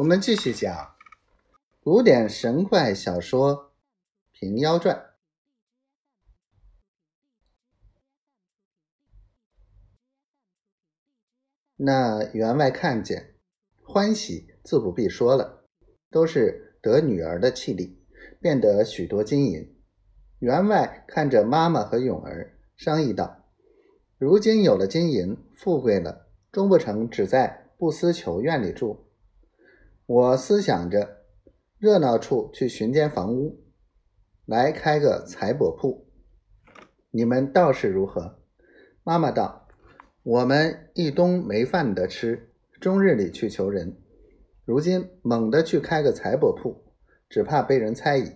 我们继续讲古典神怪小说《平妖传》。那员外看见，欢喜自不必说了，都是得女儿的气力，变得许多金银。员外看着妈妈和勇儿，商议道：“如今有了金银，富贵了，终不成只在不思求院里住。”我思想着，热闹处去寻间房屋，来开个财帛铺。你们倒是如何？妈妈道：“我们一冬没饭得吃，终日里去求人。如今猛地去开个财帛铺，只怕被人猜疑。”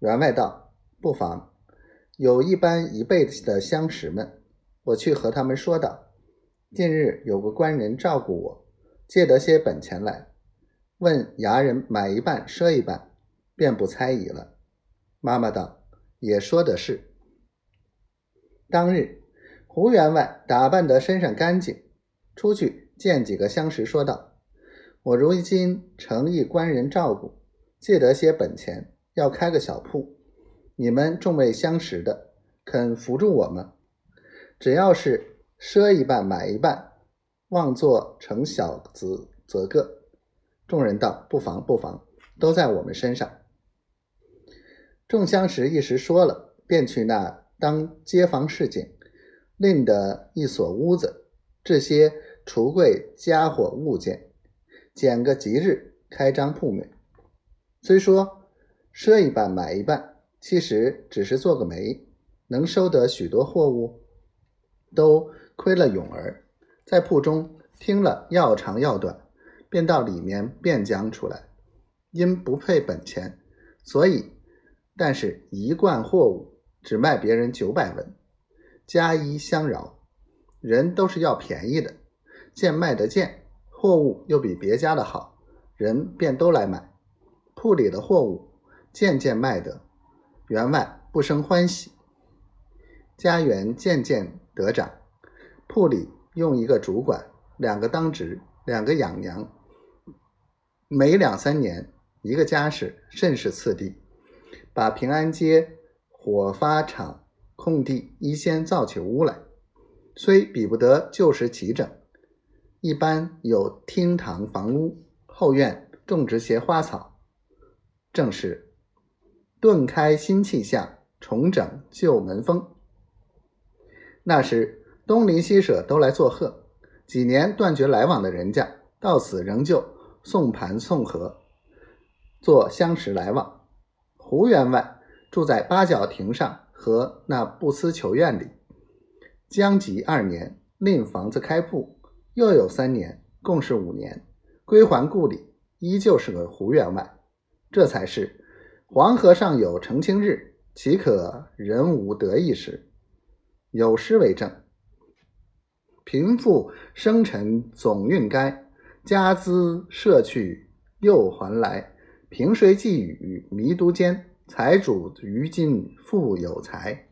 员外道：“不妨，有一般一辈子的相识们，我去和他们说道：近日有个官人照顾我，借得些本钱来。”问牙人买一半赊一半，便不猜疑了。妈妈道：“也说的是。”当日，胡员外打扮得身上干净，出去见几个相识，说道：“我如今诚意官人照顾，借得些本钱，要开个小铺。你们众位相识的，肯扶助我吗？只要是赊一半买一半，望做成小子则个。”众人道：“不妨，不妨，都在我们身上。”众相识一时说了，便去那当街坊市井，另的一所屋子，置些橱柜家伙物件，拣个吉日开张铺面。虽说赊一半买一半，其实只是做个媒，能收得许多货物。都亏了勇儿，在铺中听了要长要短。便到里面便讲出来，因不配本钱，所以但是一贯货物只卖别人九百文，加一相饶。人都是要便宜的，见卖得见，货物又比别家的好，人便都来买。铺里的货物渐渐卖得，员外不生欢喜，家园渐渐得长。铺里用一个主管，两个当值，两个养娘。每两三年，一个家事甚是次第，把平安街火发厂空地一先造起屋来，虽比不得旧时齐整，一般有厅堂房屋，后院种植些花草，正是顿开新气象，重整旧门风。那时东邻西舍都来作贺，几年断绝来往的人家，到此仍旧。送盘送盒，做相识来往。胡员外住在八角亭上和那不思求院里。将及二年，另房子开铺，又有三年，共是五年。归还故里，依旧是个胡员外。这才是黄河上有澄清日，岂可人无得意时？有诗为证：贫富生辰总运该。家资社去又还来，平水寄语迷都间。财主于今富有财。